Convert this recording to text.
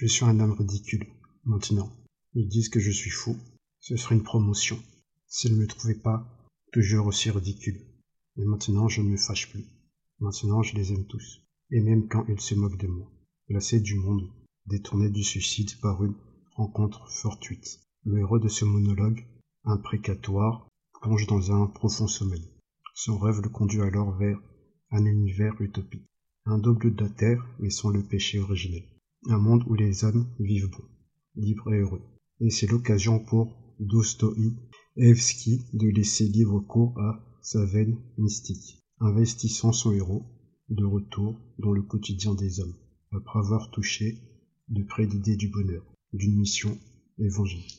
Je suis un homme ridicule, maintenant. Ils disent que je suis fou. Ce serait une promotion. S'ils ne me trouvaient pas toujours aussi ridicule. Et maintenant je ne me fâche plus. Maintenant je les aime tous. Et même quand ils se moquent de moi. Glacé du monde, détourné du suicide par une rencontre fortuite. Le héros de ce monologue, imprécatoire, plonge dans un profond sommeil. Son rêve le conduit alors vers un univers utopique. Un double de terre, mais sans le péché originel. Un monde où les hommes vivent bon, libres et heureux. Et c'est l'occasion pour Dostoïevski de laisser libre cours à sa veine mystique, investissant son héros de retour dans le quotidien des hommes, après avoir touché de près l'idée du bonheur, d'une mission évangélique.